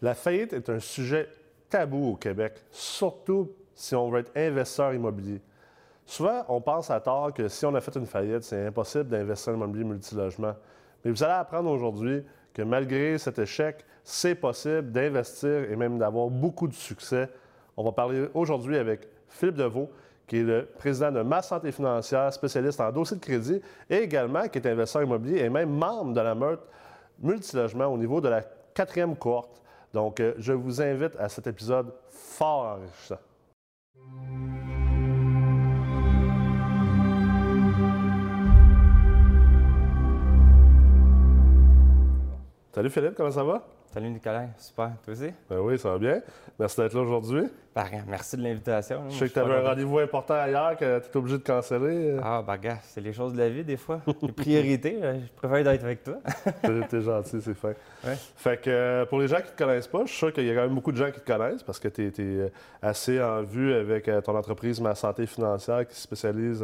La faillite est un sujet tabou au Québec, surtout si on veut être investisseur immobilier. Souvent, on pense à tort que si on a fait une faillite, c'est impossible d'investir en immobilier multilogement. Mais vous allez apprendre aujourd'hui que malgré cet échec, c'est possible d'investir et même d'avoir beaucoup de succès. On va parler aujourd'hui avec Philippe Deveau, qui est le président de Ma Santé Financière, spécialiste en dossier de crédit, et également qui est investisseur immobilier et même membre de la meute multilogement au niveau de la quatrième cohorte. Donc, euh, je vous invite à cet épisode enrichissant. Salut Philippe, comment ça va? Salut Nicolas, super. Toi aussi? Ben oui, ça va bien. Merci d'être là aujourd'hui. Ben, merci de l'invitation. Je sais que tu avais un rendez-vous important ailleurs que tu étais obligé de canceller. Ah, ben gars, c'est les choses de la vie des fois. Les priorités, je préfère être avec toi. T'es gentil, c'est fin. Fait que euh, pour les gens qui ne te connaissent pas, je suis sûr qu'il y a quand même beaucoup de gens qui te connaissent parce que tu es, euh, assez en vue avec euh, ton entreprise Ma Santé Financière qui se spécialise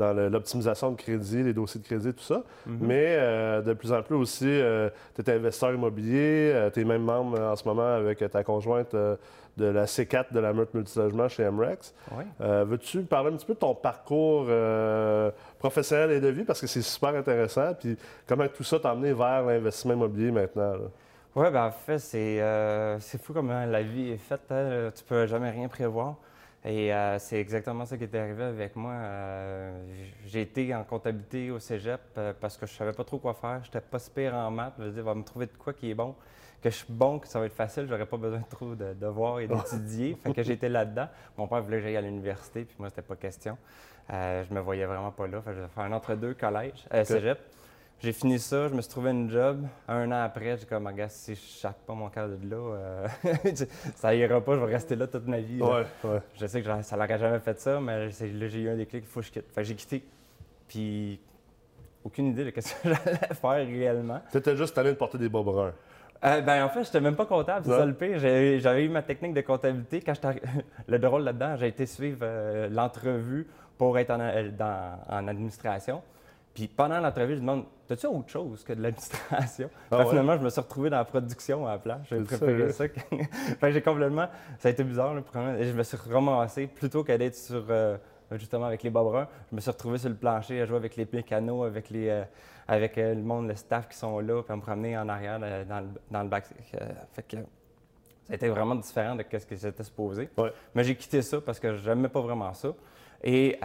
dans l'optimisation de crédit, les dossiers de crédit, tout ça. Mhm. Mais euh, de plus en plus aussi, euh, tu es investisseur immobilier, euh, tu es même membre en ce moment avec ta conjointe de la C4 de la meute multilogement chez MREX. Veux-tu parler un petit peu de ton parcours professionnel et de vie? Parce que c'est super intéressant, puis comment tout ça t'a amené vers l'investissement immobilier maintenant? Oui, ben en fait, c'est fou comment la vie est faite. Hein. Tu peux jamais rien prévoir. Et euh, c'est exactement ça qui est arrivé avec moi. Euh, j'ai été en comptabilité au cégep euh, parce que je savais pas trop quoi faire. J'étais pas super en maths. Je me disais, va me trouver de quoi qui est bon. Que je suis bon, que ça va être facile, j'aurais pas besoin trop de devoirs et d'étudier. fait que j'étais là-dedans. Mon père voulait que j'aille à l'université, puis moi, c'était pas question. je me voyais vraiment pas là. Fait que je vais faire un entre-deux collège, cégep. J'ai fini ça, je me suis trouvé une job. Un an après, j'ai comme, regarde, si je chape pas mon cœur de là, euh, ça ira pas, je vais rester là toute ma vie. Ouais, ouais. Je sais que ça n'aurait jamais fait ça, mais là, j'ai eu un déclic, il faut que je quitte. Fait j'ai quitté. Puis, aucune idée de ce que j'allais faire réellement. C'était juste allé de porter des bas bruns. Euh, ben, en fait, je n'étais même pas comptable, c'est ça le pire. J'avais eu ma technique de comptabilité. Quand le drôle là-dedans, j'ai été suivre euh, l'entrevue pour être en, en administration. Puis pendant l'entrevue, je demande T'as-tu autre chose que de l'administration? Ah Finalement, je me suis retrouvé dans la production à la place. J'ai préféré ça. j'ai complètement. Ça a été bizarre, le Et je me suis ramassé, plutôt qu'à d'être sur. Euh, justement avec les bas je me suis retrouvé sur le plancher à jouer avec les mécanos, avec, les, euh, avec euh, le monde, le staff qui sont là, puis à me promener en arrière dans, le, dans le bac. fait que ça a été vraiment différent de ce que j'étais supposé. Mais j'ai quitté ça parce que je n'aimais pas vraiment ça. Et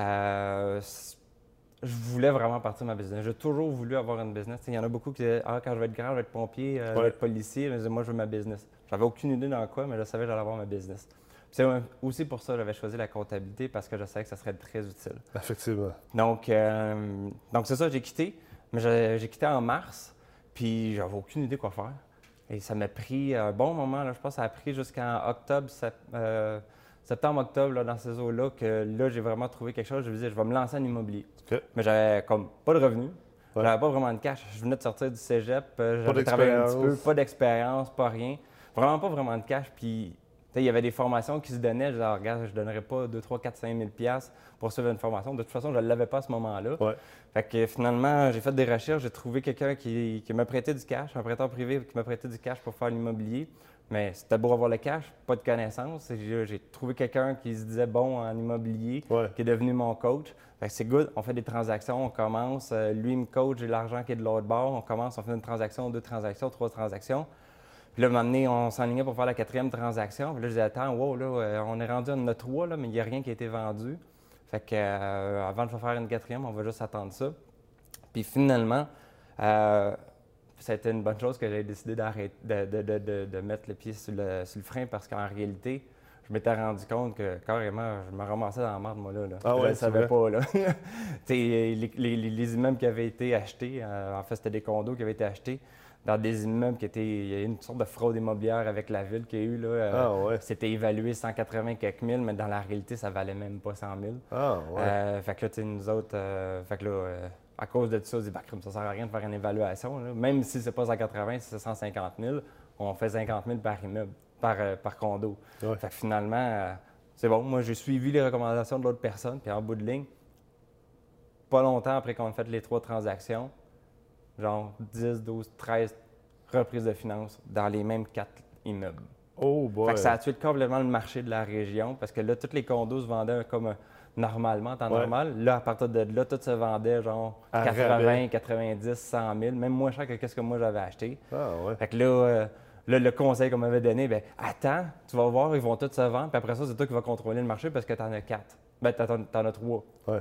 je voulais vraiment partir de ma business. J'ai toujours voulu avoir une business. Il y en a beaucoup qui disaient Ah, quand je vais être grand, je vais être pompier, euh, je vais être policier. Mais moi, je veux ma business. J'avais aucune idée dans quoi, mais je savais que j'allais avoir ma business. C'est aussi pour ça que j'avais choisi la comptabilité parce que je savais que ça serait très utile. Effectivement. Donc, euh, donc c'est ça, j'ai quitté. Mais j'ai quitté en mars, puis j'avais aucune idée quoi faire. Et ça m'a pris un bon moment. Là, je pense que ça a pris jusqu'en octobre, euh, septembre-octobre, dans ces eaux-là, que là, j'ai vraiment trouvé quelque chose. Je me disais, je vais me lancer en immobilier. Mais j'avais comme pas de revenus. J'avais pas vraiment de cash. Je venais de sortir du cégep. Euh, j'avais travaillé un petit peu, pas d'expérience, pas rien. Vraiment pas vraiment de cash. Puis, il y avait des formations qui se donnaient. Je disais, regarde, je donnerais pas 2, 3, 4, 5 000 pour suivre une formation. De toute façon, je ne l'avais pas à ce moment-là. Fait que finalement, j'ai fait des recherches. J'ai trouvé quelqu'un qui, qui m'a prêté du cash, un prêteur privé qui m'a prêté du cash pour faire l'immobilier. Mais c'était beau avoir le cash, pas de connaissances. J'ai trouvé quelqu'un qui se disait bon en immobilier, qui est devenu mon coach. c'est good, on fait des transactions, on commence. Euh, lui, il me coach, j'ai l'argent qui est de l'autre bord. On commence, on fait une transaction, deux transactions, trois transactions. Puis là, un moment donné, on s'enlignait pour faire la quatrième transaction. Puis là, je disais, attends, wow, là, euh, on est rendu à notre trois, là, mais il n'y a rien qui a été vendu. Fait que euh, avant de faire une quatrième, on va juste attendre ça. Puis finalement, c'était une bonne chose que j'avais décidé d'arrêter, de, mettre le pied sur le, frein parce qu'en réalité, je m'étais rendu compte que carrément, je me ramassais dans la merde, moi, là. Ah je ne savais pas, là. les, les, immeubles qui avaient été achetés, euh, en fait, c'était des condos qui avaient été achetés dans des immeubles qui étaient. Il y a eu une sorte de fraude immobilière avec la ville qu'il y a eu, là. Euh, ah, ouais. C'était évalué 180 quelques mille, mais dans la réalité, ça valait même pas 100 000. Ah, ouais. Euh, fait que là, tu nous autres, fait que là, à cause de ça, on dit, bah, ça sert à rien de faire une évaluation. Même si c'est pas 180, si c'est 150 000, on fait 50 000 par immeuble, par, euh, par condo. Fait que finalement, euh, c'est bon. Moi, j'ai suivi les recommandations de l'autre personne, puis en bout de ligne, pas longtemps après qu'on ait fait les trois transactions, genre 10, 12, 13 reprises de finances dans les mêmes quatre, immeubles. Oh boy. Fait que ça a tué complètement le marché de la région parce que là, tous les condos se vendaient comme euh, normalement, en temps Ouais. normal. Là, à partir de là, tout se vendait genre À 80, rabais. 90, 100 000, même moins cher que ce que moi j'avais acheté. Ah ouais. Fait que là, euh, là, le conseil qu'on m'avait donné, ben attends, tu vas voir, ils vont tous se vendre, puis après ça, c'est toi qui vas contrôler le marché parce que tu en as quatre. Ben, t'en t'en as trois. Ouais.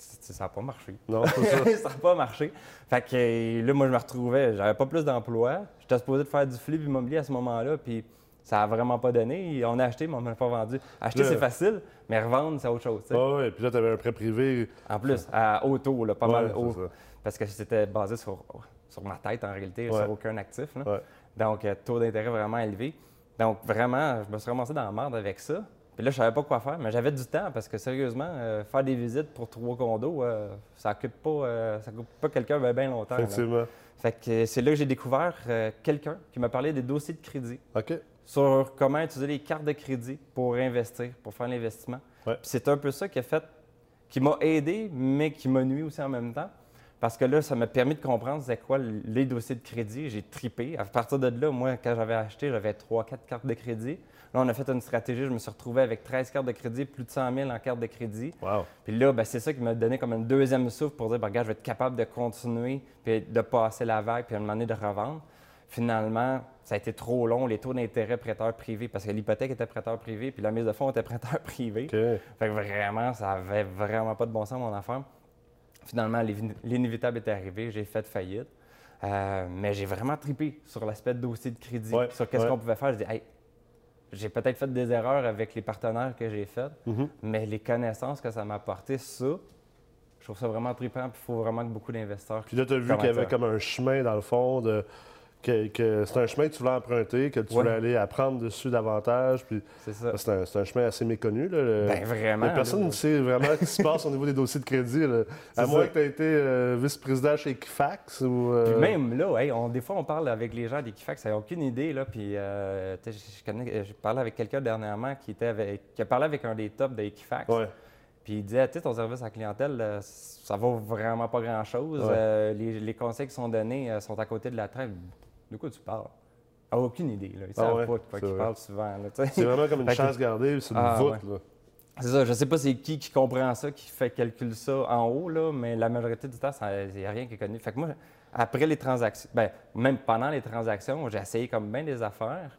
Ça n'a pas marché. Non, ça n'a pas marché. Fait que euh, là, moi, je me retrouvais, j'avais pas plus d'emploi. J'étais supposé de faire du flip immobilier à ce moment-là, puis ça a vraiment pas donné. On a acheté, mais on m'a pas vendu. Acheter, c'est facile, mais revendre, c'est autre chose. Ah ouais. Puis là, tu avais un prêt privé. En plus, à haut taux, là, pas Ouais, mal haut. Parce que c'était basé sur, sur ma tête, en réalité, Ouais. sur aucun actif. là. Ouais. Donc, euh, taux d'intérêt vraiment élevé. Donc, vraiment, je me suis ramassé dans la merde avec ça. Puis là, je savais pas quoi faire, mais j'avais du temps parce que sérieusement, euh, faire des visites pour trois condos, euh, ça occupe pas, euh, ça occupe pas quelqu'un bien, bien longtemps. là. Effectivement. Fait que c'est là que j'ai découvert quelqu'un qui m'a parlé des dossiers de crédit, OK. Sur comment utiliser les cartes de crédit pour investir, pour faire l'investissement. Ouais. C'est un peu ça qui a fait, qui m'a aidé, mais qui m'a nuit aussi en même temps. Parce que là, ça m'a permis de comprendre c'est quoi les dossiers de crédit. J'ai tripé. À partir de là, moi, quand j'avais acheté, j'avais 3-4 cartes de crédit. Là, on a fait une stratégie. Je me suis retrouvé avec 13 cartes de crédit, plus de 100 000 en cartes de crédit. Wow. Puis là, ben, c'est ça qui m'a donné comme un deuxième souffle pour dire, ben, regarde, je vais être capable de continuer, puis de passer la vague, puis à un moment donné de revendre. Finalement, ça a été trop long, les taux d'intérêt prêteur privé, parce que l'hypothèque était prêteur privé, puis la mise de fonds était prêteur privé. Fait que vraiment, ça avait vraiment pas de bon sens, mon affaire. Finalement, l'inévitable est arrivé, j'ai fait faillite. Euh, mais j'ai vraiment tripé sur l'aspect de dossier de crédit, Ouais, sur qu'est-ce ouais. qu'on pouvait faire. Je dis, hey, j'ai peut-être fait des erreurs avec les partenaires que j'ai faits, Mhm. mais les connaissances que ça m'a apporté, ça, je trouve ça vraiment trippant. Puis il faut vraiment que beaucoup d'investisseurs. Puis là, tu as vu qu'il y avait comme un chemin, dans le fond, de, que, que c'est un chemin que tu voulais emprunter, que tu Ouais. voulais aller apprendre dessus davantage. Puis C'est ça. c'est un, c'est un chemin assez méconnu. Là, le- Ben vraiment. Personne ne sait vraiment ce qui se passe au niveau des dossiers de crédit. là. À moins que tu aies été euh, vice-président chez Equifax ou. euh, Puis même là, hey, on- des fois, on parle avec les gens d'Equifax, ils n'ont aucune idée. Là, puis, euh, je, connais- parlé avec quelqu'un dernièrement qui, était avec- qui a parlé avec un des tops d'Equifax. Ouais. Puis il disait, tu sais, ton service à la clientèle, ça vaut vraiment pas grand-chose. Ouais. Les, les conseils qui sont donnés sont à côté de la traite. De quoi tu parles? Ah, aucune idée. Là. Ils Ah savent ouais, pas de quoi c'est ils vrai. parlent souvent. C'est vraiment comme une Fait que- chasse gardée, c'est une Ah, voûte. ouais. C'est ça, je sais pas c'est qui qui comprend ça, qui fait calcule ça en haut, là, mais la majorité du temps, il n'y a rien qui est connu. Fait que moi, après les transactions, ben, même pendant les transactions, j'ai essayé comme bien des affaires.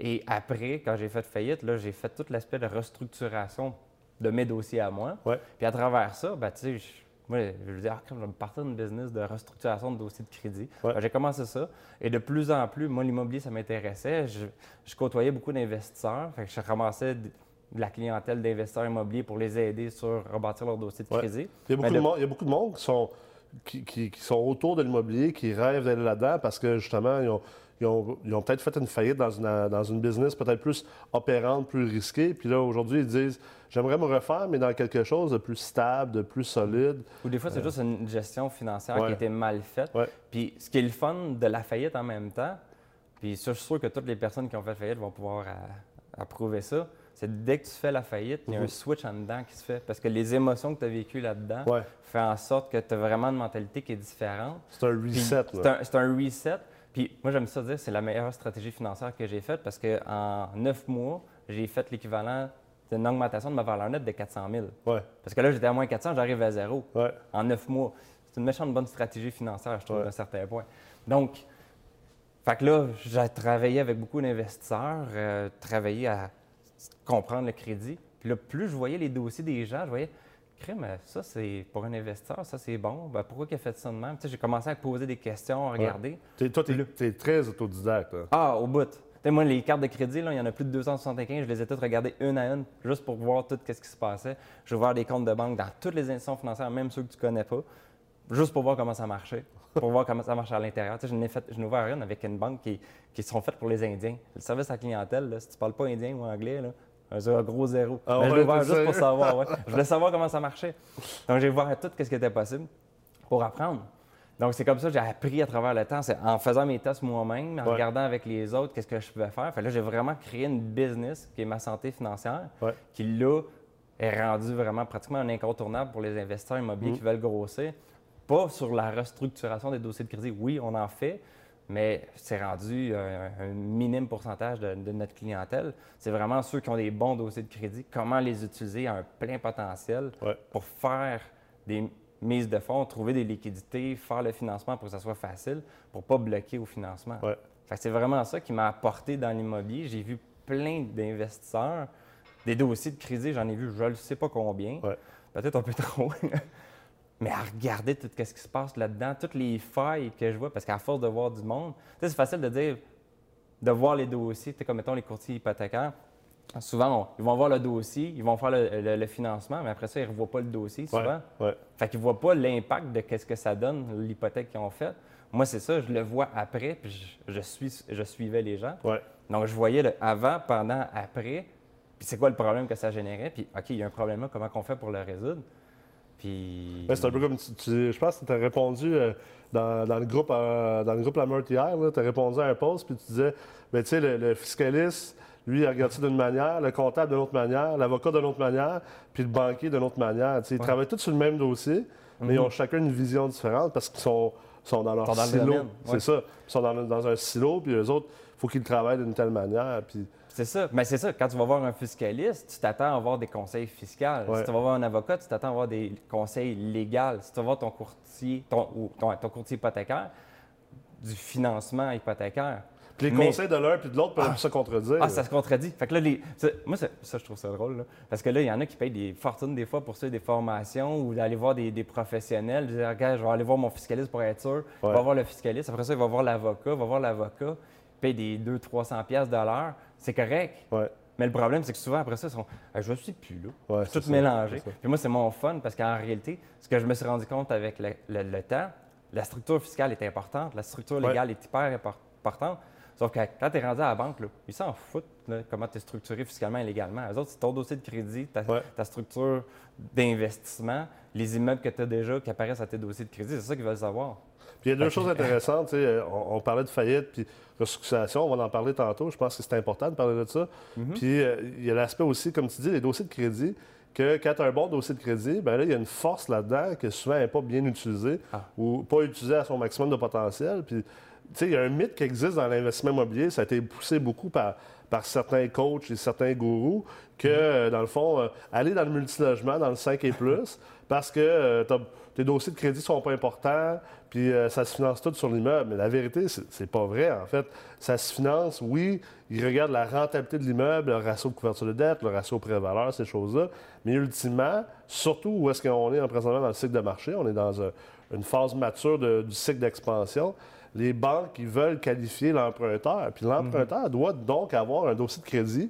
Et après, quand j'ai fait faillite, là, j'ai fait tout l'aspect de restructuration de mes dossiers à moi. Ouais. Puis à travers ça, ben, tu sais, je- moi, je ah, crème, je vais me partir d'une business de restructuration de dossiers de crédit. Ouais. Ben, j'ai commencé ça. Et de plus en plus, moi, l'immobilier, ça m'intéressait. Je, je côtoyais beaucoup d'investisseurs. Fait que je ramassais de la clientèle d'investisseurs immobiliers pour les aider sur rebâtir leur dossier de Ouais. crédit. Il y, a beaucoup Mais de de- monde, il y a beaucoup de monde qui sont, qui, qui- qui sont autour de l'immobilier, qui rêvent d'aller là-dedans parce que justement, ils ont, ils ont- ils ont peut-être fait une faillite dans une, dans une business peut-être plus opérante, plus risquée. Puis là, aujourd'hui, ils disent J'aimerais me refaire, mais dans quelque chose de plus stable, de plus solide. Ou des fois, c'est juste une gestion financière Ouais. qui a été mal faite. Ouais. Puis ce qui est le fun de la faillite en même temps, puis ça, je suis sûr que toutes les personnes qui ont fait faillite vont pouvoir euh, approuver ça, c'est dès que tu fais la faillite, il y a un Mhm. switch en dedans qui se fait. Parce que les émotions que tu as vécues là-dedans Ouais. font en sorte que tu as vraiment une mentalité qui est différente. C'est un reset. C'est là. un, c'est un reset. Puis moi, j'aime ça dire, c'est la meilleure stratégie financière que j'ai faite parce qu'en neuf mois, j'ai fait l'équivalent d'une augmentation de ma valeur nette de 400 000. Ouais, Parce que là, j'étais à moins 400, j'arrive à zéro ouais. en neuf mois. C'est une méchante bonne stratégie financière, je trouve, Ouais. à un certain point. Donc, fait que là, j'ai travaillé avec beaucoup d'investisseurs, euh, travaillé à comprendre le crédit. Puis là, plus je voyais les dossiers des gens, je voyais, crème, ça c'est pour un investisseur, ça c'est bon. Ben, pourquoi il a fait ça de même? J'ai commencé à poser des questions, à regarder. Toi, tu es, très autodidacte. là. Ah, au bout. Moi, les cartes de crédit, là, il y en a plus de 275. Je les ai toutes regardées une à une, juste pour voir tout ce qui se passait. J'ai ouvert des comptes de banque dans toutes les institutions financières, même ceux que tu connais pas, juste pour voir comment ça marchait, pour voir comment ça marche à l'intérieur. Je n'ai fait, je n'ai ouvert une avec une banque qui, qui sont faites pour les Indiens. Le service à la clientèle, là, si tu parles pas indien ou anglais, là, un gros zéro. Ah Mais je l'ai ouvert juste pour savoir. ouais. Je voulais savoir comment ça marchait. Donc, j'ai ouvert tout ce qui était possible pour apprendre. Donc, c'est comme ça que j'ai appris à travers le temps. C'est en faisant mes tests moi-même, en Ouais. regardant avec les autres qu'est-ce que je pouvais faire. Fait là, j'ai vraiment créé une business qui est ma santé financière, Ouais. qui là est rendue vraiment pratiquement un incontournable pour les investisseurs immobiliers Mm. qui veulent grossir. Pas sur la restructuration des dossiers de crédit. Oui, on en fait, mais c'est rendu un, un minime pourcentage de, de notre clientèle. C'est vraiment ceux qui ont des bons dossiers de crédit, comment les utiliser à un plein potentiel Ouais. pour faire des mises de fonds, trouver des liquidités, faire le financement pour que ça soit facile, pour pas bloquer au financement. Ouais. C'est vraiment ça qui m'a apporté dans l'immobilier. J'ai vu plein d'investisseurs, des dossiers de crédit, j'en ai vu je ne sais pas combien, Ouais. peut-être un peu trop. Mais à regarder tout ce qui se passe là-dedans, toutes les failles que je vois, parce qu'à force de voir du monde, tu sais, c'est facile de dire, de voir les dossiers, tu sais, comme mettons les courtiers hypothécaires. Souvent, on- ils vont voir le dossier, ils vont faire le, le- le financement, mais après ça, ils ne revoient pas le dossier Ouais. souvent. Ouais. Fait qu'ils ne voient pas l'impact de qu'est-ce que ça donne, l'hypothèque qu'ils ont faite. Moi, c'est ça, je le vois après, puis je, je suis, je suivais les gens. Ouais. Donc, je voyais le avant, pendant, après, puis c'est quoi le problème que ça générait, puis OK, il y a un problème là, comment on fait pour le résoudre? Puis... Ouais, c'est un peu comme tu, tu- je pense que tu as répondu euh, dans, dans le groupe euh, dans le groupe La Meurthe hier, tu as répondu à un post puis tu disais ben, tu sais le, le fiscaliste lui il regarde ça d'une manière, le comptable d'une autre manière, l'avocat d'une autre manière, puis le banquier d'une autre manière. Ils Ouais. travaillent tous sur le même dossier, mais ils Mhm. ont chacun une vision différente parce qu'ils sont, sont dans leur Sont dans le silo. C'est ouais. ça. Ils sont dans, dans un silo, puis eux autres, il faut qu'ils travaillent d'une telle manière. Puis, C'est ça. Mais c'est ça, quand tu vas voir un fiscaliste, tu t'attends à avoir des conseils fiscaux. Ouais. Si tu vas voir un avocat, tu t'attends à avoir des conseils légaux. Si tu vas voir ton courtier, ton, ou ton, ton courtier hypothécaire, du financement hypothécaire. puis les Mais- conseils de l'un puis de l'autre peuvent se contredire. Ah, ça se contredit. Fait que là, les, moi, ça, ça, je trouve ça drôle. là. Parce que là, il y en a qui payent des fortunes des fois pour suivre des formations ou d'aller voir des, des professionnels. Je dis, regarde, je vais aller voir mon fiscaliste pour être sûr. Il va voir le fiscaliste. Après ça, il va voir l'avocat. Il va voir l'avocat. Il paye des 200-300$ piastres de l'heure. C'est correct. Ouais, Mais le problème, c'est que souvent, après ça, ils sont Ah, Je ne suis plus là. ouais, tout ça, mélangé. Puis moi, c'est mon fun parce qu'en réalité, ce que je me suis rendu compte avec le, le- le temps, la structure fiscale est importante, la structure Ouais. légale est hyper impor- importante. Sauf que quand tu es rendu à la banque, là, ils s'en foutent là, comment tu es structuré fiscalement et légalement. Eux autres, c'est ton dossier de crédit, ta, Ouais. ta structure d'investissement, les immeubles que tu as déjà qui apparaissent à tes dossiers de crédit. C'est ça qu'ils veulent savoir. Puis il y a deux choses intéressantes. tu sais, euh, On, on parlait de faillite puis restructuration. On va en parler tantôt. Je pense que c'est important de parler de ça. Mhm. Puis euh, il y a l'aspect aussi, comme tu dis, les dossiers de crédit. Que quand tu as un bon dossier de crédit, ben là, il y a une force là-dedans que souvent n'est pas bien utilisée Ah. ou pas utilisée à son maximum de potentiel. Puis, il y a un mythe qui existe dans l'investissement immobilier. Ça a été poussé beaucoup par, par certains coachs et certains gourous que, euh, dans le fond, euh, aller dans le multilogement, dans le 5 et plus, parce que euh, tes dossiers de crédit sont pas importants, puis ça se finance tout sur l'immeuble. Mais la vérité, c'est pas vrai, en fait. Ça se finance, oui, ils regardent la rentabilité de l'immeuble, le ratio de couverture de dette, le ratio prêt-valeur, ces choses-là. Mais ultimement, surtout où est-ce qu'on est en présentement dans le cycle de marché, on est dans un- une phase mature de- du cycle d'expansion. Les banques, veulent qualifier l'emprunteur. Puis l'emprunteur doit donc avoir un dossier de crédit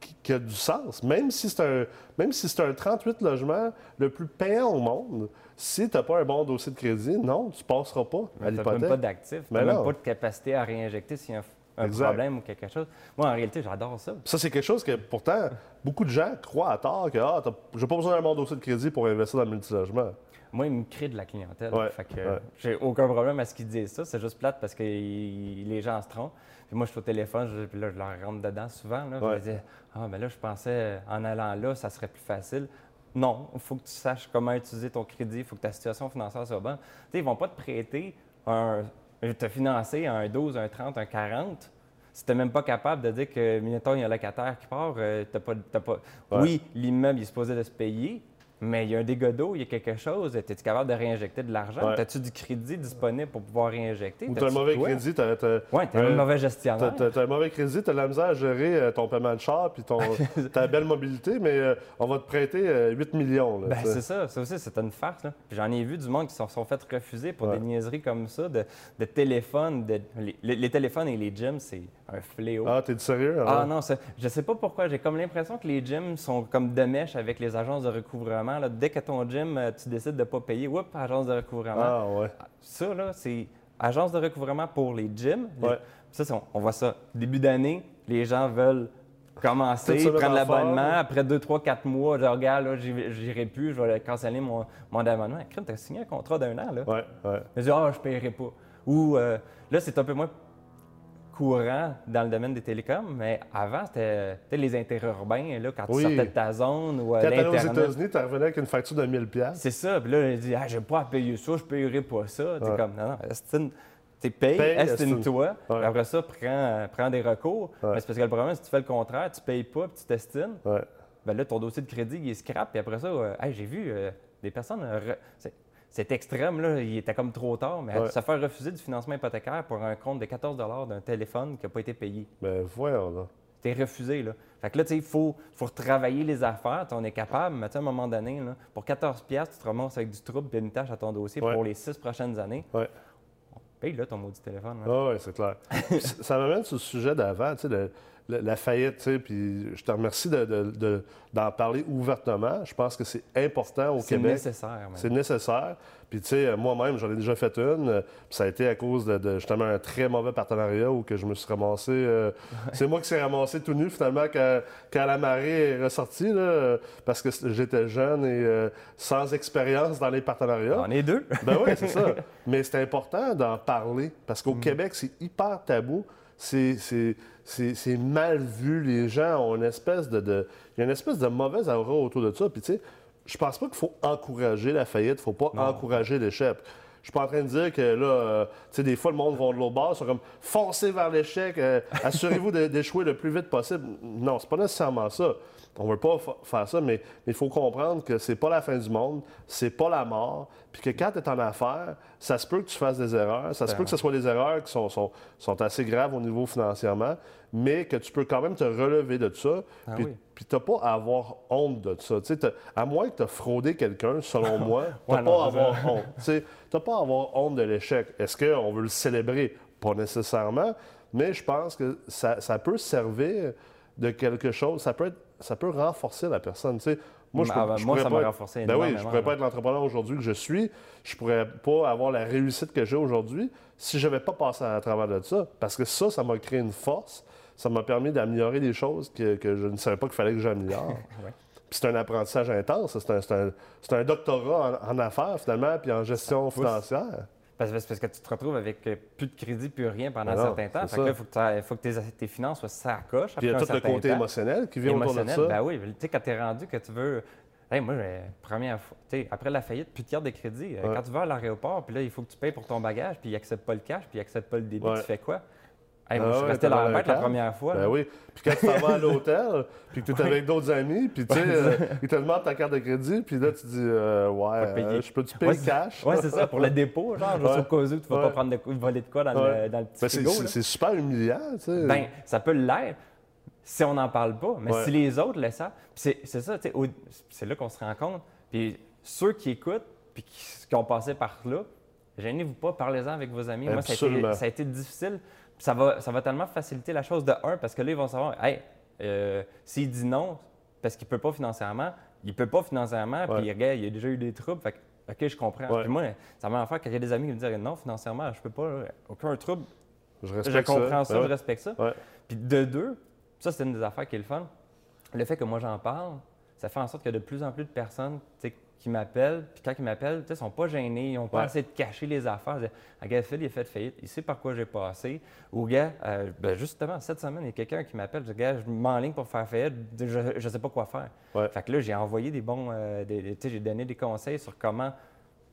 qui, qui a du sens. Même si c'est un, même si c'est un 38 logements le plus payant au monde, si tu n'as pas un bon dossier de crédit, non, tu ne passeras pas à Tu n'as même l'hypothèque. pas d'actifs, tu Mais même pas de capacité à réinjecter s'il y a un, un Exact. problème ou quelque chose. Moi, en réalité, j'adore ça. Ça, c'est quelque chose que, pourtant, beaucoup de gens croient à tort que ah, t'as- j'ai pas besoin d'un bon dossier de crédit pour investir dans le multilogement. Moi, il me crée de la clientèle. Ouais, Fait que ouais. j'ai aucun problème à ce qu'ils disent ça. C'est juste plate parce que les gens se trompent. Puis moi, je suis au téléphone, je, puis là, je leur rentre dedans souvent. Là, Puis Ouais. Je me dis, ah, mais là, je pensais en allant là, ça serait plus facile. Non, il faut que tu saches comment utiliser ton crédit, il faut que ta situation financière soit bonne. Tu sais, ils vont pas te prêter un. te financer un 12, un 30, un 40. Si tu même pas capable de dire que, mettons, il y a un locataire qui part, euh, t'as pas, t'as pas... Ouais. Oui, l'immeuble il est supposé de se payer, mais il y a un dégât d'eau, il y a quelque chose. Es-tu capable de réinjecter de l'argent? Ouais. As-tu du crédit disponible pour pouvoir réinjecter? Ou tu as un mauvais crédit, tu as, Oui, tu es un Euh, mauvais T'as, gestionnaire. t'as- t'as un mauvais crédit, tu as de la misère à gérer euh, ton paiement de char puis ton, ta belle mobilité, mais euh, on va te prêter euh, 8 millions. là, Ben, c'est ça. Ça aussi, c'est une farce. J'en ai vu du monde qui se sont, fait refuser pour Ouais. des niaiseries comme ça, de, de téléphones. De, les, téléphones et les gyms, c'est un fléau. Ah, t'es sérieux? Ah hein? non, c'est- je sais pas pourquoi. J'ai comme l'impression que les gyms sont comme de mèche avec les agences de recouvrement. Là. Dès que ton gym, euh, tu décides de ne pas payer, oups, agence de recouvrement. Ah, ouais. Ça, là, c'est agence de recouvrement pour les gyms. Ouais. Ça, on, on voit ça. Début d'année, les gens veulent commencer, prendre en l'abonnement. Après 2, 3, 4 mois, je regarde, là, j'irai plus, je vais canceller mon, mon abonnement. Crime, t'as signé un contrat d'un an, là. Ouais, ouais. Je dis, ah, je ne paierai pas. Ou euh, là, c'est un peu moins courant dans le domaine des télécoms, mais avant, c'était les interurbains, là, quand Oui. tu sortais de ta zone ou euh, Quand aux. États-Unis, tu revenais avec une facture de 1000 pièces. C'est ça. Puis là, il dit, ah, j'ai pas à payer ça, je payerai pas ça. Ouais. comme, non, non, c'est une- Tu paye, Paye, estime-toi, Ouais. après ça, prends, prends des recours. Ouais. Mais c'est parce que le problème, si tu fais le contraire, tu payes pas, puis tu t'estimes, Ouais. ben là, ton dossier de crédit, il est scrap, puis après ça, euh, Hey, j'ai vu euh, des personnes. euh, C'est extrême, là, il était comme trop tard, mais Ouais. se faire refuser du financement hypothécaire pour un compte de 14 d'un téléphone qui n'a pas été payé. Ben, voyons, là. T'es refusé, là. Fait que là, tu sais, il faut, faut retravailler les affaires. On est capable, mais tu sais, à un moment donné, là, pour 14 piastres, tu te ramasses avec du trouble et une tâche à ton dossier Ouais. pour les six prochaines années. Ouais. Paye, là, ton maudit téléphone. Ah oui, c'est clair. Ça m'amène sur le sujet d'avant, tu sais, le- la faillite, tu sais, puis je te remercie de- de- de- d'en parler ouvertement. Je pense que c'est important au C'est Québec. nécessaire. man. C'est nécessaire. Puis, tu sais, moi-même, j'en ai déjà fait une. euh, Puis, ça a été à cause de, de, justement un très mauvais partenariat où que je me suis ramassé. euh, c'est moi qui s'est ramassé tout nu, finalement, quand, quand la marée est ressortie, là, euh, parce que j'étais jeune et euh, sans expérience dans les partenariats. On est deux. Ben oui, c'est ça. Mais c'est important d'en parler parce Mm. qu'au Québec, c'est hyper tabou. C'est- C'est mal vu. Les gens ont une espèce de. de- Il y a une espèce de mauvaise aura autour de ça. Puis, tu sais, je pense pas qu'il faut encourager la faillite. Il faut pas Non. encourager l'échec. Je suis pas en train de dire que là, euh, tu sais, des fois, le monde va de bord, ils sont comme foncez vers l'échec, euh, assurez-vous d'échouer le plus vite possible. Non, c'est pas nécessairement ça. On veut pas fa- faire ça, mais il faut comprendre que c'est pas la fin du monde, c'est pas la mort, puis que quand tu es en affaires, ça se peut que tu fasses des erreurs, ça se peut que ce soit des erreurs qui sont, sont, sont assez graves au niveau financièrement, mais que tu peux quand même te relever de ça, Ah puis oui. tu n'as pas à avoir honte de ça. À moins que tu as fraudé quelqu'un, selon moi, tu n'as Ouais, pas à avoir honte. Tu t'as pas à avoir honte de l'échec. Est-ce qu'on veut le célébrer? Pas nécessairement, mais je pense que ça, ça peut servir de quelque chose. Ça peut, être, ça peut renforcer la personne. Tu sais, moi, je, Ah, peux- ben, je moi, ça m'a renforcé Ben oui, je pourrais pas être l'entrepreneur aujourd'hui que je suis. Je pourrais pas avoir la réussite que j'ai aujourd'hui si je n'avais pas passé à travers de ça. Parce que ça, ça m'a créé une force. Ça m'a permis d'améliorer des choses que, que je ne savais pas qu'il fallait que j'améliore. Ouais. C'est un apprentissage intense. C'est un, doctorat en, en affaires, finalement, puis en gestion pousse. financière. Parce, que tu te retrouves avec euh, plus de crédit, plus rien pendant un certain temps. c'est Fait que ça. là, il faut que, tes, tes finances soient sacoches. Puis il y a tout le côté émotionnel qui vient autour de ça. Ben oui, tu sais, quand tu es rendu que tu veux. Hey, moi, première fois, après la faillite, plus de carte de crédit. Euh, Ouais. Quand tu vas à l'aéroport, puis là, il faut que tu payes pour ton bagage, puis il n'accepte pas le cash, puis il n'accepte pas le débit, Ouais. tu fais quoi? Hey, Ah moi, je suis resté dans la la première fois. Ben oui. Puis quand tu t'en vas à l'hôtel, puis que tu es avec d'autres amis, puis tu sais, euh, ils te demandent ta carte de crédit, puis là, tu dis, euh, ouais, Faut payer. euh, je peux-tu payer Ouais, cash? Ouais, c'est ça, pour le dépôt, genre, juste Ouais. au cas où tu ne vas Ouais. pas prendre de voler de quoi dans, le, dans le petit Ben, c'est, frigo. super humiliant, tu sais. Ben, ça peut l'être si on n'en parle pas, mais si les autres le savent, puis c'est, ça, tu sais, c'est là qu'on se rend compte. Puis ceux qui écoutent, puis qui, qui ont passé par là, gênez-vous pas, parlez-en avec vos amis. Moi, ça a, Absolument. été, ça a été difficile. Ça va, ça va tellement faciliter la chose de un, parce que là, ils vont savoir, hey, euh, s'il dit non, parce qu'il ne peut pas financièrement, il ne peut pas financièrement, puis regarde, il a déjà eu des troubles, fait que, OK, je comprends. Ouais. Puis moi, ça m'a fait quand il y a des amis qui me disent non, financièrement, je peux pas, aucun trouble, je je respecte comprends ça, je respecte ça. Ouais. Puis de deux, ça, c'est une des affaires qui est le fun. Le fait que moi, j'en parle, ça fait en sorte qu'il y a de plus en plus de personnes qui m'appellent. Puis quand ils m'appellent, ils sont pas gênés, ils n'ont pas Ouais. essayé de cacher les affaires. Ils disent, Ah, gars, Phil, il a fait faillite, il sait par quoi j'ai passé. Ou, gars, euh, ben, justement, cette semaine, il y a quelqu'un qui m'appelle, je dis, gars, je m'enligne pour faire faillite, je ne sais pas quoi faire. Ouais. Fait que là, j'ai envoyé des bons, euh, tu sais, j'ai donné des conseils sur comment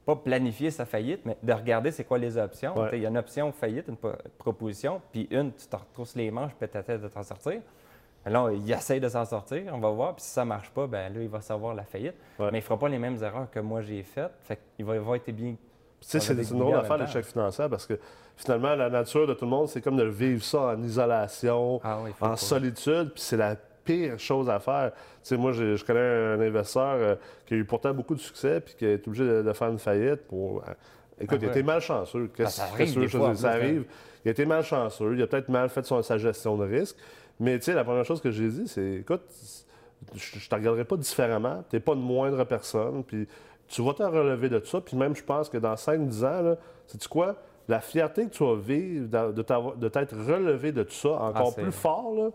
pas planifier sa faillite, mais de regarder c'est quoi les options. Ouais. Il y a une option faillite, une pro- proposition, puis une, tu te retrousses les manches, peut-être de t'en sortir. Là, il essaie de s'en sortir, on va voir. Puis si ça ne marche pas, ben là, il va savoir la faillite. Ouais. Mais il ne fera pas les mêmes erreurs que moi j'ai faites. Fait qu'il va, il va être bien. Tu sais, c'est une drôle d'affaire, l'échec financier, parce que finalement, la nature de tout le monde, c'est comme de vivre ça en isolation, Ah oui, en pas. solitude, puis c'est la pire chose à faire. Tu sais, moi, je connais un investisseur euh, qui a eu pourtant beaucoup de succès, puis qui été obligé de, de faire une faillite pour. euh, écoute, Ah il été malchanceux. Qu'est-ce ça qu'est-ce arrive que des fois? Ça plus, hein. arrive. Il a été malchanceux. Il a peut-être mal fait son- sa gestion de risque. Mais tu sais, la première chose que j'ai dit, c'est écoute, je, je te regarderai pas différemment. Tu n'es pas une moindre personne. Puis tu vas te relever de ça. Puis même, je pense que dans 5-10 ans, sais-tu quoi? La fierté que tu vas vivre de, t'être relevé de tout ça encore Ah, plus fort, là,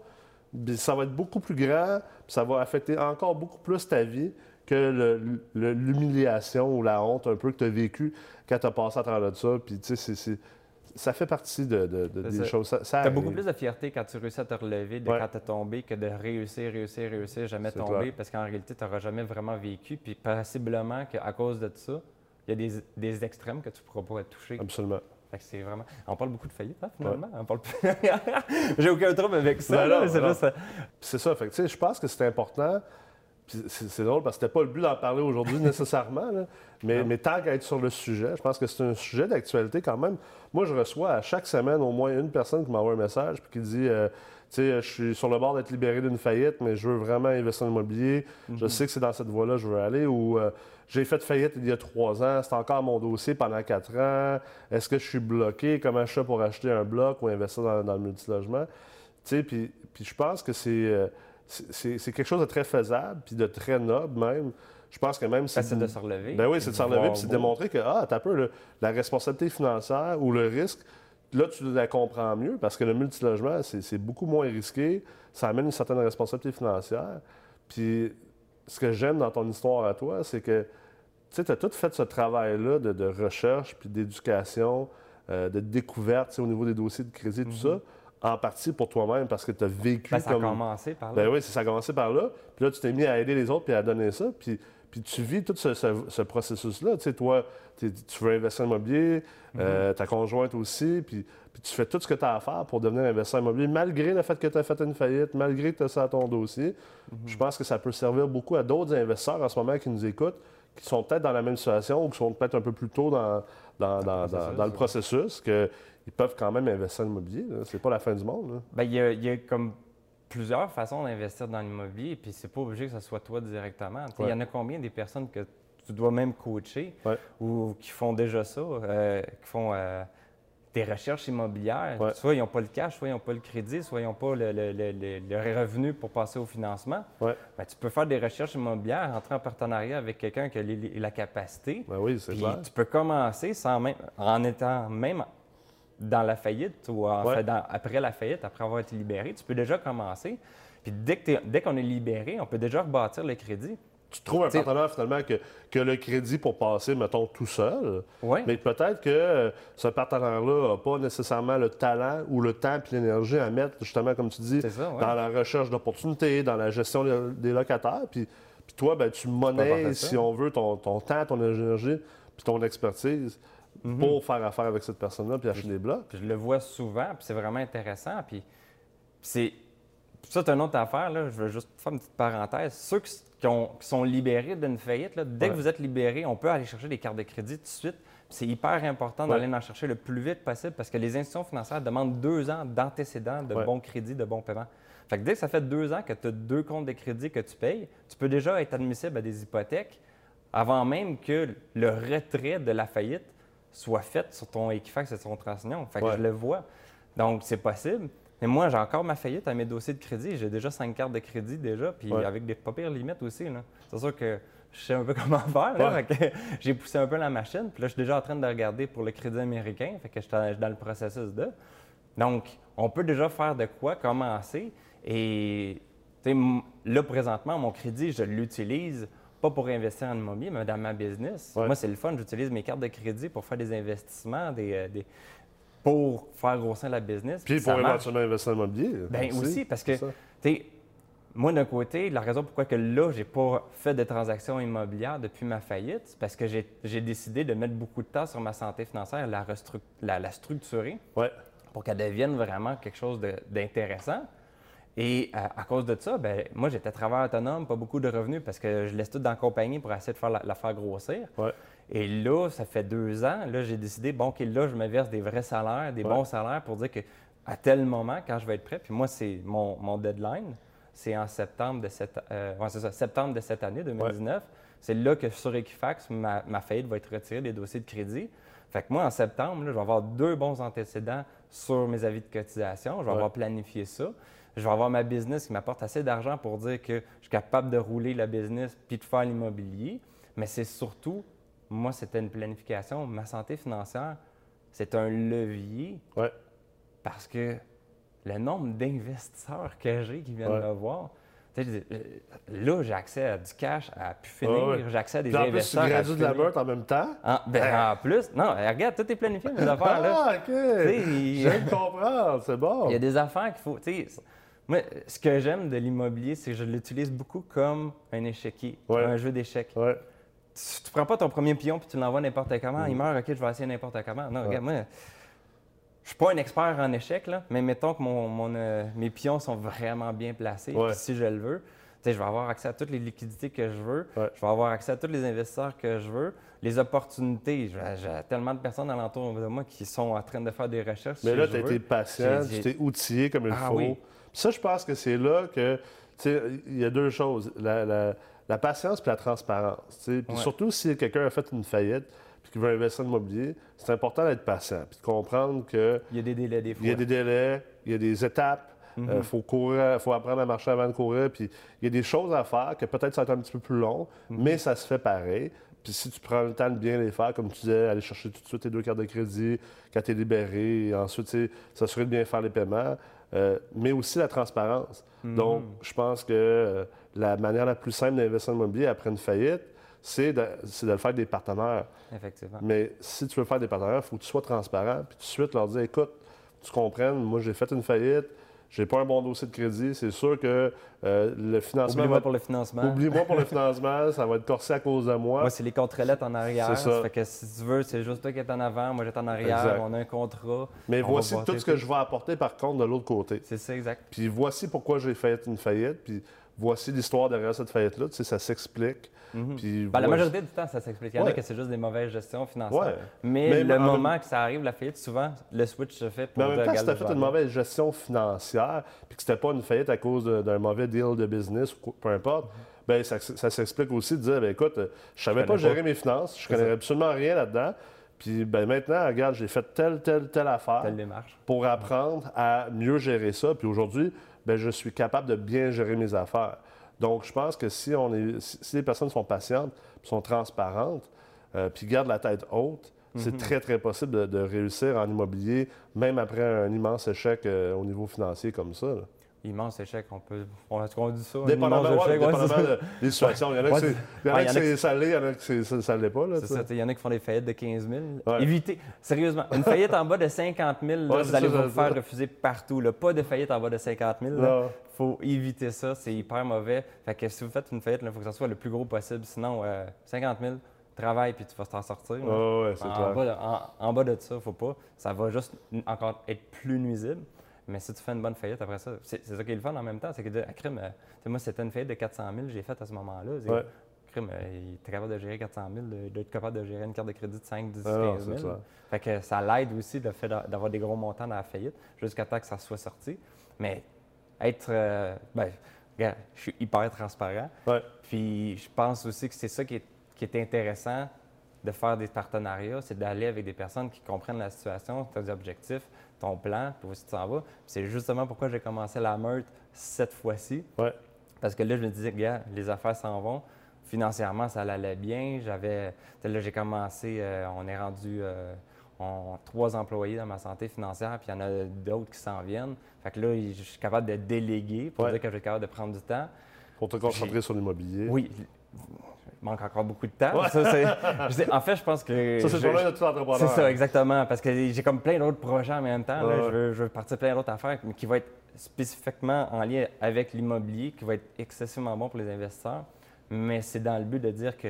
puis ça va être beaucoup plus grand, puis ça va affecter encore beaucoup plus ta vie que l'humiliation ou la honte un peu que tu as vécu quand tu as passé à travers de ça. Puis, tu sais, c'est- ça fait partie de, de- de- C'est des ça. choses. Ça, ça Tu as beaucoup plus de fierté quand tu réussis à te relever de Ouais. quand tu es tombé que de réussir, réussir, réussir, jamais tomber. clair. Parce qu'en réalité, tu n'auras jamais vraiment vécu. Puis possiblement qu'à cause de ça, il y a des, des extrêmes que tu ne pourras pas toucher. Absolument. C'est vraiment. On parle beaucoup de faillite, hein, finalement. On parle plus- J'ai aucun trouble avec ça. C'est euh, c'est ça. Fait que, je pense que c'est important. C'est drôle parce que c'était pas le but d'en parler aujourd'hui nécessairement, là. mais, mais tant qu'à être sur le sujet, je pense que c'est un sujet d'actualité quand même. Moi, je reçois à chaque semaine au moins une personne qui m'envoie un message puis qui dit euh, Tu sais, je suis sur le bord d'être libéré d'une faillite, mais je veux vraiment investir en immobilier. Je sais que c'est dans cette voie-là que je veux aller. Ou euh, j'ai fait faillite il y a trois ans, c'est encore mon dossier pendant quatre ans. Est-ce que je suis bloqué? Comment je fais pour acheter un bloc ou investir dans, dans le multilogement? Tu sais, puis, puis je pense que c'est, euh, c'est, c'est- c'est quelque chose de très faisable, puis de très noble même. Je pense que même si. facile de se relever. Ben oui, c'est de voir relever, puis c'est de démontrer que, ah, t'as peu, le- la responsabilité financière ou le risque, là, tu la comprends mieux parce que le multilogement, c'est c'est beaucoup moins risqué. Ça amène une certaine responsabilité financière. Puis, ce que j'aime dans ton histoire à toi, c'est que, tu sais, tu as tout fait ce travail-là de, de recherche, puis d'éducation, euh, de découverte, au niveau des dossiers de crédit, tout ça, en partie pour toi-même parce que tu as vécu Ben, ça a comme. commencé par là. Ben oui, ça a commencé par là. Puis là, tu t'es mis à aider les autres puis à donner ça. Puis, puis tu vis tout ce, ce- ce processus-là. Tu sais, toi, tu veux investir en immobilier, euh, ta conjointe aussi, puis, puis tu fais tout ce que tu as à faire pour devenir investisseur immobilier, malgré le fait que tu as fait une faillite, malgré que tu as ça à ton dossier. Je pense que ça peut servir beaucoup à d'autres investisseurs en ce moment qui nous écoutent, qui sont peut-être dans la même situation ou qui sont peut-être un peu plus tôt dans, dans, dans- dans- le processus, qu'ils peuvent quand même investir en immobilier. là. C'est pas la fin du monde. là. Ben, il y, a, il y a comme plusieurs façons d'investir dans l'immobilier, puis c'est pas obligé que ce soit toi directement. Il y en a combien des personnes que tu dois même coacher Ouais. ou qui font déjà ça, euh, qui font euh, des recherches immobilières? Ouais. Soit ils n'ont pas le cash, soit ils n'ont pas le crédit, soit ils n'ont pas le, le- le- le- le revenu pour passer au financement. Ouais. Ben, tu peux faire des recherches immobilières, entrer en partenariat avec quelqu'un qui a la capacité. Ben oui, c'est tu peux commencer sans même, en étant même dans la faillite ou en Ouais. fait dans- après la faillite, après avoir été libéré, tu peux déjà commencer. Puis dès que t'es- dès qu'on est libéré, on peut déjà rebâtir le crédit. tu trouves un T'sais- partenaire finalement que, que le crédit pour passer, mettons, tout seul. Mais peut-être que euh, ce partenaire-là n'a pas nécessairement le talent ou le temps et l'énergie à mettre, justement, comme tu dis, C'est ça, ouais. dans la recherche d'opportunités, dans la gestion des- locataires. Puis, puis toi, ben, tu monnaies, si on veut, ton, ton temps, ton énergie, puis ton expertise Mhm. pour faire affaire avec cette personne-là, puis acheter des blocs. Puis je le vois souvent, puis c'est vraiment intéressant. Puis c'est. Ça, c'est une autre affaire, là. Je veux juste faire une petite parenthèse. Ceux qui, qui ont- qui sont libérés d'une faillite, là, dès Ouais. que vous êtes libéré, on peut aller chercher des cartes de crédit tout de suite. C'est hyper important d'aller Ouais. en chercher le plus vite possible parce que les institutions financières demandent deux ans d'antécédents de Ouais. bons crédits, de bons paiements. Fait que dès que ça fait deux ans que tu as deux comptes de crédit que tu payes, tu peux déjà être admissible à des hypothèques avant même que le retrait de la faillite soit fait sur ton Equifax et sur ton transignon. Fait que Ouais. je le vois. Donc, c'est possible. Mais moi, j'ai encore ma faillite à mes dossiers de crédit. J'ai déjà cinq cartes de crédit déjà, puis Ouais. avec des pas pires limites aussi. C'est sûr que je sais un peu comment faire. là. Ouais. Fait que j'ai poussé un peu la machine. Puis là, je suis déjà en train de regarder pour le crédit américain. Fait que je suis dans- le processus de. Donc, on peut déjà faire de quoi commencer. Et là, présentement, mon crédit, je l'utilise pas pour investir en immobilier, mais dans ma business. Ouais. Moi, c'est le fun. J'utilise mes cartes de crédit pour faire des investissements, des, euh, des- pour faire grossir la business. Puis ça pour éventuellement investir en immobilier. Ben aussi, parce que, tu sais, moi, d'un côté, la raison pourquoi que là, j'ai pas fait de transactions immobilières depuis ma faillite, c'est parce que j'ai décidé de mettre beaucoup de temps sur ma santé financière, la, la, la structurer Ouais. pour qu'elle devienne vraiment quelque chose d'intéressant. Et à, à cause de ça, ben, moi, j'étais travailleur autonome, pas beaucoup de revenus parce que je laisse tout dans la compagnie pour essayer de faire la, la faire grossir. Ouais. Et là, ça fait deux ans, là, j'ai décidé, bon, OK, là, je me verse des vrais salaires, des Ouais. bons salaires pour dire que à tel moment, quand je vais être prêt, puis moi, c'est mon, mon deadline, c'est en septembre de cette, euh, ouais, c'est ça, septembre de cette année, 2019. C'est là que sur Equifax, ma, ma faillite va être retirée des dossiers de crédit. Fait que moi, en septembre, là, je vais avoir deux bons antécédents sur mes avis de cotisation. Je vais avoir planifié ça. Je vais avoir ma business qui m'apporte assez d'argent pour dire que je suis capable de rouler la business puis de faire l'immobilier. Mais c'est surtout, moi, c'était une planification. Ma santé financière, c'est un levier Ouais. parce que le nombre d'investisseurs que j'ai qui viennent Ouais. me voir, euh, là, j'ai accès à du cash à pu finir, j'ai accès à des en plus, tu investisseurs. à de la meurtre en même temps. En, ben, en plus, non, regarde, tout est planifié, mes affaires. Là. Ah, OK. il- Je viens de comprendre, c'est bon. Il y a des affaires qu'il faut. Moi, ce que j'aime de l'immobilier, c'est que je l'utilise beaucoup comme un échiquier, Ouais. un jeu d'échecs. Ouais. Tu, tu prends pas ton premier pion puis tu l'envoies n'importe comment, il meurt, ok, je vais essayer n'importe comment. Non, regarde, moi, je suis pas un expert en échec, là, mais mettons que mon, mon, euh, mes pions sont vraiment bien placés, Ouais. si je le veux, je vais avoir accès à toutes les liquidités que je veux, Ouais. je vais avoir accès à tous les investisseurs que je veux, les opportunités. J'ai tellement de personnes alentour de moi qui sont en train de faire des recherches. Mais là, tu as été patient, tu t'es outillé comme il Ah faut. oui. Ça, je pense que c'est là que, tu sais, il y a deux choses. La, la- la patience puis la transparence. tu sais. Puis Ouais. surtout si quelqu'un a fait une faillite puis qu'il veut investir en immobilier, c'est important d'être patient puis de comprendre que Il y a des délais des fois. il y a des délais, il y a des étapes. Il Mhm. faut courir, faut apprendre à marcher avant de courir. Puis il y a des choses à faire que peut-être ça va être un petit peu plus long, Mhm. mais ça se fait pareil. Puis si tu prends le temps de bien les faire, comme tu disais, aller chercher tout de suite tes deux cartes de crédit quand tu es libéré, et ensuite, tu sais, s'assurer de bien faire les paiements, euh, mais aussi la transparence. Mhm. Donc, je pense que euh, la manière la plus simple d'investir en immobilier après une faillite, c'est de, c'est de le faire avec des partenaires. Effectivement. Mais si tu veux faire des partenaires, il faut que tu sois transparent, puis tout de suite leur dire écoute, tu comprennes, moi j'ai fait une faillite, j'ai pas un bon dossier de crédit, c'est sûr que euh, le financement. Oublie-moi va pour le financement. Oublie-moi pour le financement, ça va être corsé à cause de moi. Moi, c'est les contrelettes en arrière. C'est ça. fait que si tu veux, c'est juste toi qui es en avant, moi j'étais en arrière, Exact. on a un contrat. Mais voici tout ce que je vais apporter par contre de l'autre côté. C'est ça, exact. Puis voici pourquoi j'ai fait une faillite, puis voici l'histoire derrière cette faillite-là. Tu sais, ça s'explique. Mhm. Puis Ben, la majorité du temps, ça s'explique. Il y en a Ouais. que c'est juste des mauvaises gestions financières. Ouais. Mais, Mais le en moment même- que ça arrive, la faillite, souvent, le switch se fait pour Mais en même temps, si tu as fait une mauvaise gestion financière, puis que c'était pas une faillite à cause d'un mauvais deal de business ou peu importe, ben ça, ça s'explique aussi de dire, ben écoute, euh, je savais Je pas gérer pas. mes finances, je C'est connais absolument rien là-dedans. Puis ben maintenant, regarde, j'ai fait telle, telle, telle affaire Telle pour apprendre à mieux gérer ça. Puis aujourd'hui, ben, je suis capable de bien gérer mes affaires. Donc, je pense que si, on est, si, les personnes sont patientes, sont transparentes, euh, puis gardent la tête haute, c'est très, très possible de, de réussir en immobilier, même après un immense échec euh, au niveau financier comme ça. là. Immense échec, on peut. On, est-ce qu'on dit ça? Dépendamment, immense échec? Ouais, dépendamment de- des situations. Il y en a a ouais, c'est salé, il y en a que c'est- ça l'est pas. là, C'est ça, il y en a qui font des faillites de 15 000. Ouais. Évitez, sérieusement, une faillite en bas de 50 000, là, vous allez ça, vous faire refuser partout. là. Pas de faillite en bas de 50 000. Il faut éviter ça, c'est hyper mauvais. Fait que si vous faites une faillite, il faut que ça soit le plus gros possible. Sinon, euh, 50 000, travaille puis tu vas t'en sortir. Ouais, en, clair. bas de, en- en bas de ça, faut pas. Ça va juste encore être plus nuisible. Mais si tu fais une bonne faillite après ça, c'est ça qui est le fun en même temps. C'est que, de- à crime, euh, tu moi, c'était une faillite de 400 000 que j'ai faite à ce moment-là. Ouais. Crime, euh, il était capable de gérer 400 000, de- d'être capable de gérer une carte de crédit de 5, 10, Ah non, 15 c'est 000. clair. Fait que ça l'aide aussi le fait d'a- d'avoir des gros montants dans la faillite jusqu'à temps que ça soit sorti. Mais être. euh, ben, regarde, je suis hyper transparent. Ouais. Puis je pense aussi que c'est ça qui est, qui est intéressant de faire des partenariats, c'est d'aller avec des personnes qui comprennent la situation, tes objectifs, ton plan, puis que tu t'en vas. C'est justement pourquoi j'ai commencé la meute cette fois-ci. Ouais. Parce que là, je me disais, gars, les affaires s'en vont. Financièrement, ça allait bien. J'avais. Là, j'ai commencé, euh, on est rendu euh, on- trois employés dans ma santé financière, puis il y en a d'autres qui s'en viennent. Fait que là, je suis capable de déléguer pour Ouais. dire que je suis capable de prendre du temps. Pour te concentrer sur l'immobilier. Oui, manque encore beaucoup de temps. Ça, c'est- je sais- en fait, je pense que. Ça, c'est je- le problème de tout entrepreneur. c'est ça, exactement. Parce que j'ai comme plein d'autres projets en même temps. là. Je, veux, je veux partir plein d'autres affaires, mais qui vont être spécifiquement en lien avec l'immobilier, qui va être excessivement bon pour les investisseurs. Mais c'est dans le but de dire que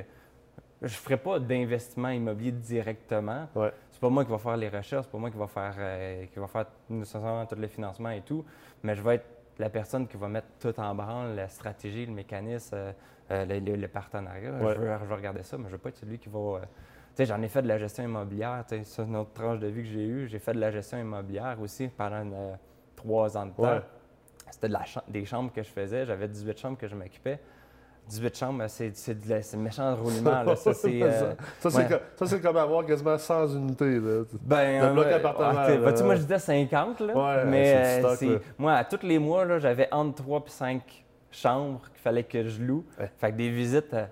je ne ferai pas d'investissement immobilier directement. Ouais. C'est pas moi qui va faire les recherches, c'est pas moi qui va faire, euh, qui va faire nécessairement tous les financements et tout, mais je vais être la personne qui va mettre tout en branle, la stratégie, le mécanisme, euh, euh, le, le- le partenariat. Ouais. Je, veux, je veux regarder ça, mais je ne veux pas être celui qui va. euh, tu sais, j'en ai fait de la gestion immobilière. tu sais, C'est une autre tranche de vie que j'ai eue. J'ai fait de la gestion immobilière aussi pendant une, trois ans de temps. Ouais. C'était de la cha- des chambres que je faisais. J'avais 18 chambres que je m'occupais. 18 chambres, c'est c'est de méchant roulement. là. Ça, c'est. euh, Ça, c'est ouais. comme, avoir quasiment 100 unités. Là. Ben, bloc appartement, bah, tu moi, je disais 50, là. Ouais, mais euh, stock, là. moi, à tous les mois, là, j'avais entre 3 et 5 chambres qu'il fallait que je loue. Ouais. Fait que des visites euh,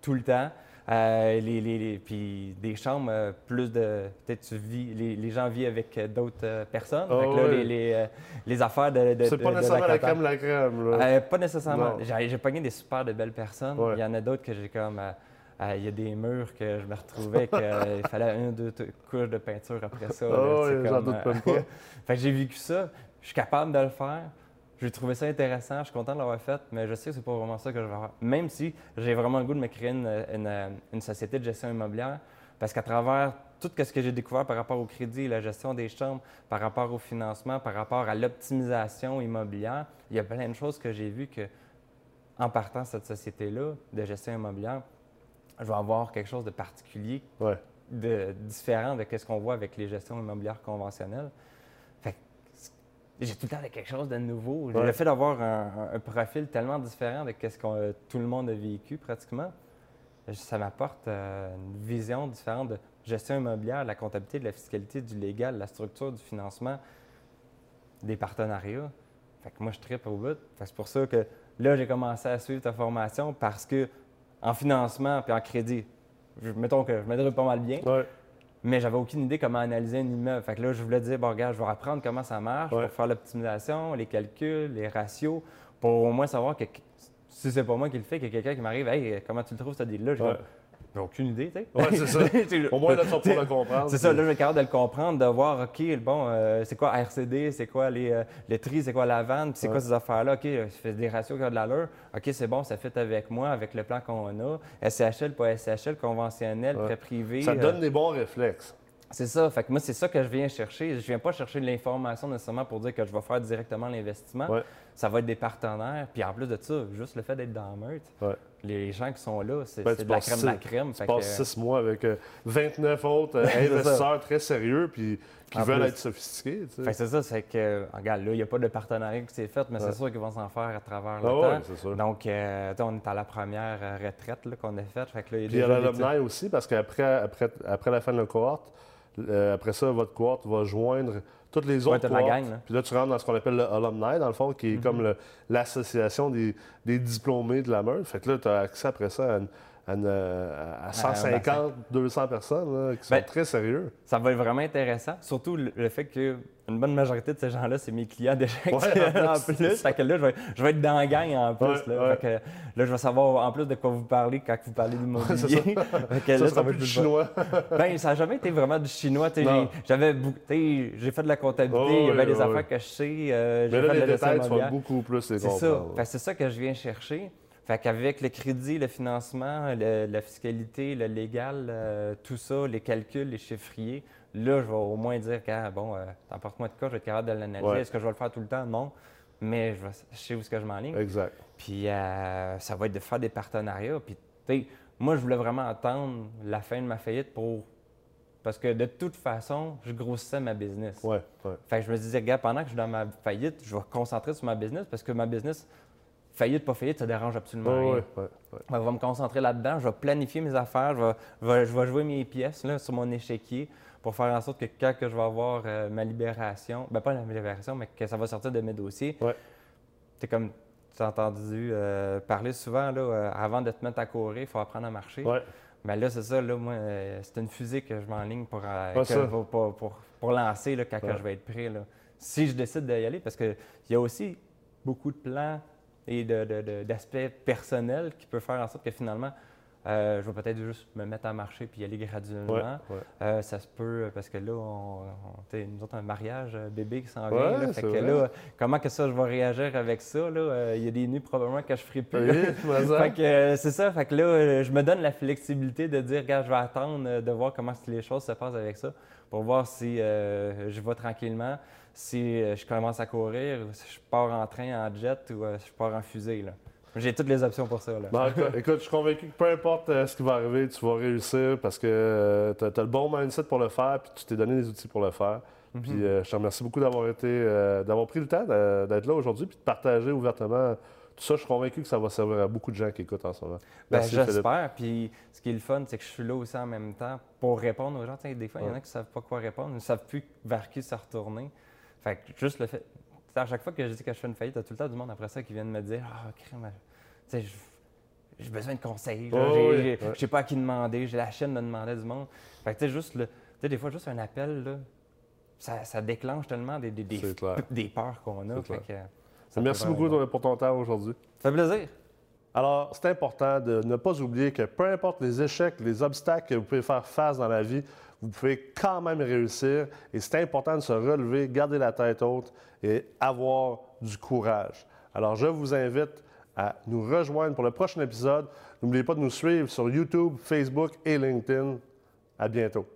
tout le temps. Euh, les, les- les- puis des chambres, euh, plus de. Peut-être tu vis. Les, les gens vivent avec euh, d'autres personnes. Ah fait que là, les, les, les affaires de. de C'est pas nécessairement la crème, la crème. Là. Euh, pas nécessairement. J'ai pogné des super de belles personnes. Ouais. Il y en a d'autres que j'ai comme. euh, Il y a des murs que je me retrouvais qu'il fallait une ou deux couches de peinture après ça. C'est j'en doute pas. fait que j'ai vécu ça. Je suis capable de le faire. J'ai trouvé ça intéressant. Je suis content de l'avoir fait, mais je sais que c'est pas vraiment ça que je vais faire. Même si j'ai vraiment le goût de me créer une, une- une société de gestion immobilière, parce qu'à travers tout ce que j'ai découvert par rapport au crédit, la gestion des chambres, par rapport au financement, par rapport à l'optimisation immobilière, il y a plein de choses que j'ai vues que, en partant cette société-là de gestion immobilière, je vais avoir quelque chose de particulier, Ouais. de différent de ce qu'on voit avec les gestions immobilières conventionnelles. J'ai tout le temps quelque chose de nouveau. Ouais. Le fait d'avoir un, profil tellement différent de ce que tout le monde a vécu pratiquement, ça m'apporte euh, une vision différente de gestion immobilière, de la comptabilité, de la fiscalité, du légal, de la structure, du financement, des partenariats. Fait que moi, je tripe au bout. C'est pour ça que là, j'ai commencé à suivre ta formation parce que en financement puis en crédit, je- mettons que je me débrouille pas mal bien, Ouais. Mais j'avais aucune idée comment analyser un immeuble. Fait que là, je voulais dire, bon, regarde, je vais apprendre comment ça marche Ouais. pour faire l'optimisation, les calculs, les ratios, pour au moins savoir que si c'est pas moi qui le fais, qu'il y a quelqu'un qui m'arrive, hey, comment tu le trouves, ce deal-là? J'ai comme, J'ai aucune idée, tu sais. Ouais, c'est ça. Au moins, là, tu vas pouvoir le comprendre. C'est ça, là, je vais être capable de le comprendre, de voir, OK, bon, euh, c'est quoi RCD, c'est quoi les, euh, les tri, c'est quoi la vanne, puis c'est Ouais. quoi ces affaires-là, OK, je fais des ratios qui ont de l'allure, OK, c'est bon, ça fit avec moi, avec le plan qu'on a, SCHL, pas SCHL, conventionnel, Ouais. prêt privé. Ça euh, donne des bons réflexes. c'est ça. Fait que moi, c'est ça que je viens chercher. Je viens pas chercher de l'information nécessairement pour dire que je vais faire directement l'investissement. Ouais. Ça va être des partenaires. Puis en plus de ça, juste le fait d'être dans Meurthe, Ouais. les gens qui sont là, c'est Ben, de la passes crème de la crème. Tu que- passes six mois avec euh, 29 autres euh, C'est ça. investisseurs très sérieux puis qui En veulent plus. être sophistiqués. c'est ça, c'est que, regarde, là, il n'y a pas de partenariat qui s'est fait, mais Ouais. c'est sûr qu'ils vont s'en faire à travers le Ah temps. ouais, c'est sûr. Donc, euh, on est à la première euh, retraite qu'on a faite. Fait Puis il y a l'alumni aussi, parce qu'après après, après la fin de la cohorte, euh, après ça, votre cohorte va joindre toutes les Ouais, autres cohortes. gang, là. Puis là, tu rentres dans ce qu'on appelle le alumni, dans le fond, qui est Mhm. comme le- l'association des, des diplômés de la Meurthe. Fait que là, tu as accès après ça à, une- à une, euh, à 150, 200 personnes là, qui sont Ben, très sérieux. Ça va être vraiment intéressant, surtout le, le fait qu'une bonne majorité de ces gens-là, c'est mes clients déjà Ouais, en plus. Fait que là, je vais, je vais être dans la gang en plus. Ouais, là. ouais. Fait que là, je vais savoir en plus de quoi vous parlez quand vous parlez d'immobilier. ça. Fait que Ça là, plus être du chinois. Ben, ça n'a jamais été vraiment du chinois. j'ai- J'avais fait de la comptabilité, Oh, il y avait des affaires que je sais. euh, Mais là, fait de les gestion détails, tu beaucoup plus les C'est ça. que c'est ça que je viens chercher. Fait qu'avec le crédit, le financement, le- la fiscalité, le légal, euh, tout ça, les calculs, les chiffriers, là, je vais au moins dire que, ah, bon, euh, n'importe quoi de cas, je vais être capable de l'analyser. Ouais. Est-ce que je vais le faire tout le temps? Non. Mais je, vais, je sais où est-ce que je m'enligne. Exact. Puis euh, ça va être de faire des partenariats. Puis, tu sais, moi, je voulais vraiment attendre la fin de ma faillite pour. Parce que de toute façon, je grossissais ma business. Ouais, ouais. Fait que je me disais, gars, pendant que je suis dans ma faillite, je vais concentrer sur ma business parce que ma business, faillite, pas faillite, ça dérange absolument rien. ouais, ouais, ouais. Fait que je vais me concentrer là-dedans, je vais planifier mes affaires, je vais, je vais- je vais jouer mes pièces là, sur mon échiquier pour faire en sorte que quand que je vais avoir euh, ma libération, ben pas la libération, mais que ça va sortir de mes dossiers, c'est comme tu as entendu euh, parler souvent, là, euh, avant de te mettre à courir, il faut apprendre à marcher. Ouais. Ben là, c'est ça, là, moi, c'est une fusée que je m'enligne pour, que- pour, pour- pour- pour lancer là, quand que je vais être prêt. Là. Si je décide d'y aller, parce qu'il y a aussi beaucoup de plans et d'aspects personnels qui peuvent faire en sorte que finalement, euh, je vais peut-être juste me mettre à marcher puis y aller graduellement. Ouais, ouais. Euh, ça se peut, parce que là, on, on- nous autres, un mariage euh, bébé qui s'en Ouais, vient. là. fait c'est que vrai. là, comment que ça, je vais réagir avec ça? Euh, Il y a des nuits probablement que je ferai plus. Oui, euh, c'est ça. Fait que là, euh, je me donne la flexibilité de dire, regarde, je vais attendre euh, de voir comment les choses se passent avec ça pour voir si euh, je vais tranquillement, si euh, je commence à courir, je pars en train, en jet ou euh, si je pars en fusée. là. J'ai toutes les options pour ça. Là. Bon, écoute, écoute, je suis convaincu que peu importe euh, ce qui va arriver, tu vas réussir parce que tu as, le bon mindset pour le faire, puis tu t'es donné les outils pour le faire. Mhm. Puis euh, je te remercie beaucoup d'avoir été, euh, d'avoir pris le temps d'être là aujourd'hui, puis de partager ouvertement tout ça. Je suis convaincu que ça va servir à beaucoup de gens qui écoutent en ce moment. Ben. J'espère. Puis ce qui est le fun, c'est que je suis là aussi en même temps pour répondre aux gens. Tu sais, des fois, il y en a qui ne savent pas quoi répondre, ils ne savent plus vers qui se retourner. Fait que juste le fait. À chaque fois que je dis que je fais une faillite, il y a tout le temps du monde après ça qui vient de me dire Ah, crème, tu sais, je- j'ai besoin de conseils. là. Oh, oui, ouais. Je sais pas à qui demander. J'ai la chaîne de demander du monde. Fait que tu sais, juste le. Tu sais, des fois, juste un appel, là, ça, ça déclenche tellement des, des, des, C'est clair. des peurs qu'on a. C'est Fait que, ça me Merci beaucoup pour ton temps aujourd'hui. Ça fait plaisir. Alors, c'est important de ne pas oublier que peu importe les échecs, les obstacles que vous pouvez faire face dans la vie, vous pouvez quand même réussir. Et c'est important de se relever, garder la tête haute et avoir du courage. Alors, je vous invite à nous rejoindre pour le prochain épisode. N'oubliez pas de nous suivre sur YouTube, Facebook et LinkedIn. À bientôt.